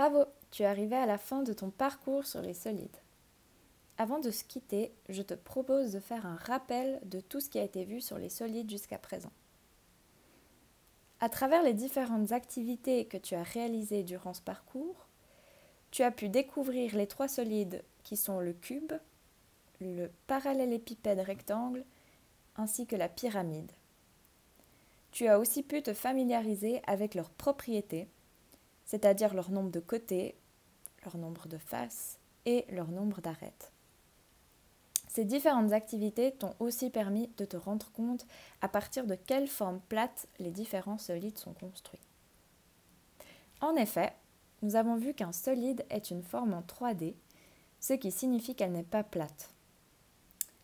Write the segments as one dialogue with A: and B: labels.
A: Bravo, tu es arrivé à la fin de ton parcours sur les solides. Avant de se quitter, je te propose de faire un rappel de tout ce qui a été vu sur les solides jusqu'à présent. À travers les différentes activités que tu as réalisées durant ce parcours, tu as pu découvrir les trois solides qui sont le cube, le parallélépipède rectangle ainsi que la pyramide. Tu as aussi pu te familiariser avec leurs propriétés, c'est-à-dire leur nombre de côtés, leur nombre de faces et leur nombre d'arêtes. Ces différentes activités t'ont aussi permis de te rendre compte à partir de quelle forme plate les différents solides sont construits. En effet, nous avons vu qu'un solide est une forme en 3D, ce qui signifie qu'elle n'est pas plate.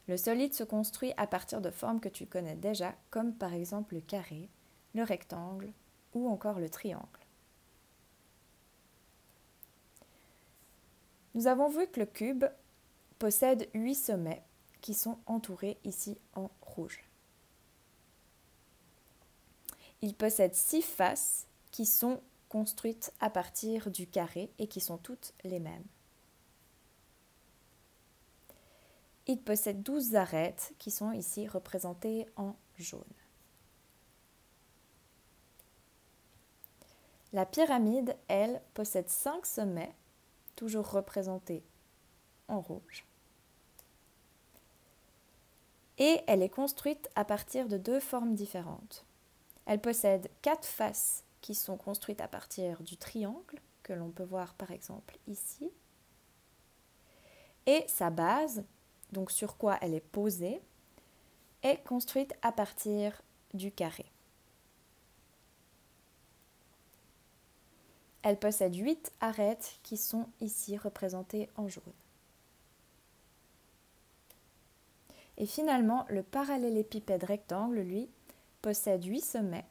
A: Le solide se construit à partir de formes que tu connais déjà, comme par exemple le carré, le rectangle ou encore le triangle. Nous avons vu que le cube possède huit sommets qui sont entourés ici en rouge. Il possède six faces qui sont construites à partir du carré et qui sont toutes les mêmes. Il possède 12 arêtes qui sont ici représentées en jaune. La pyramide, elle, possède 5 sommets, toujours représentés en rouge. Et elle est construite à partir de deux formes différentes. Elle possède quatre faces qui sont construites à partir du triangle, que l'on peut voir par exemple ici. Et sa base, donc sur quoi elle est posée, est construite à partir du carré. Elle possède huit arêtes qui sont ici représentées en jaune. Et finalement, le parallélépipède rectangle, lui, possède huit sommets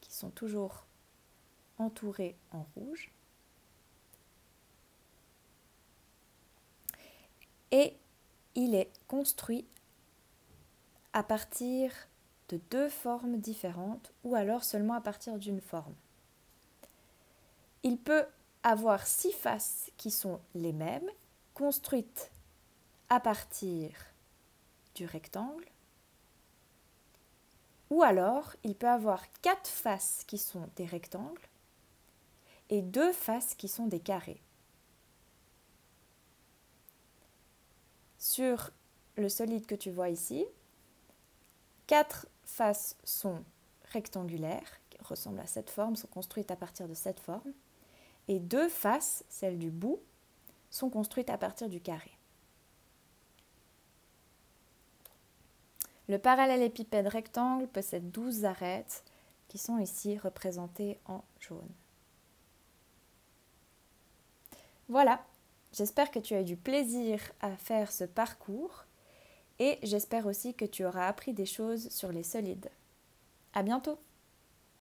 A: qui sont toujours entourés en rouge. Et il est construit à partir de deux formes différentes ou alors seulement à partir d'une forme. Il peut avoir six faces qui sont les mêmes, construites à partir du rectangle, ou alors il peut avoir quatre faces qui sont des rectangles et deux faces qui sont des carrés. Sur le solide que tu vois ici, quatre faces sont rectangulaires, qui ressemblent à cette forme, sont construites à partir de cette forme, et deux faces, celles du bout, sont construites à partir du carré. Le parallélépipède rectangle possède 12 arêtes qui sont ici représentées en jaune. Voilà, J'espère que tu as eu du plaisir à faire ce parcours et j'espère aussi que tu auras appris des choses sur les solides. À bientôt!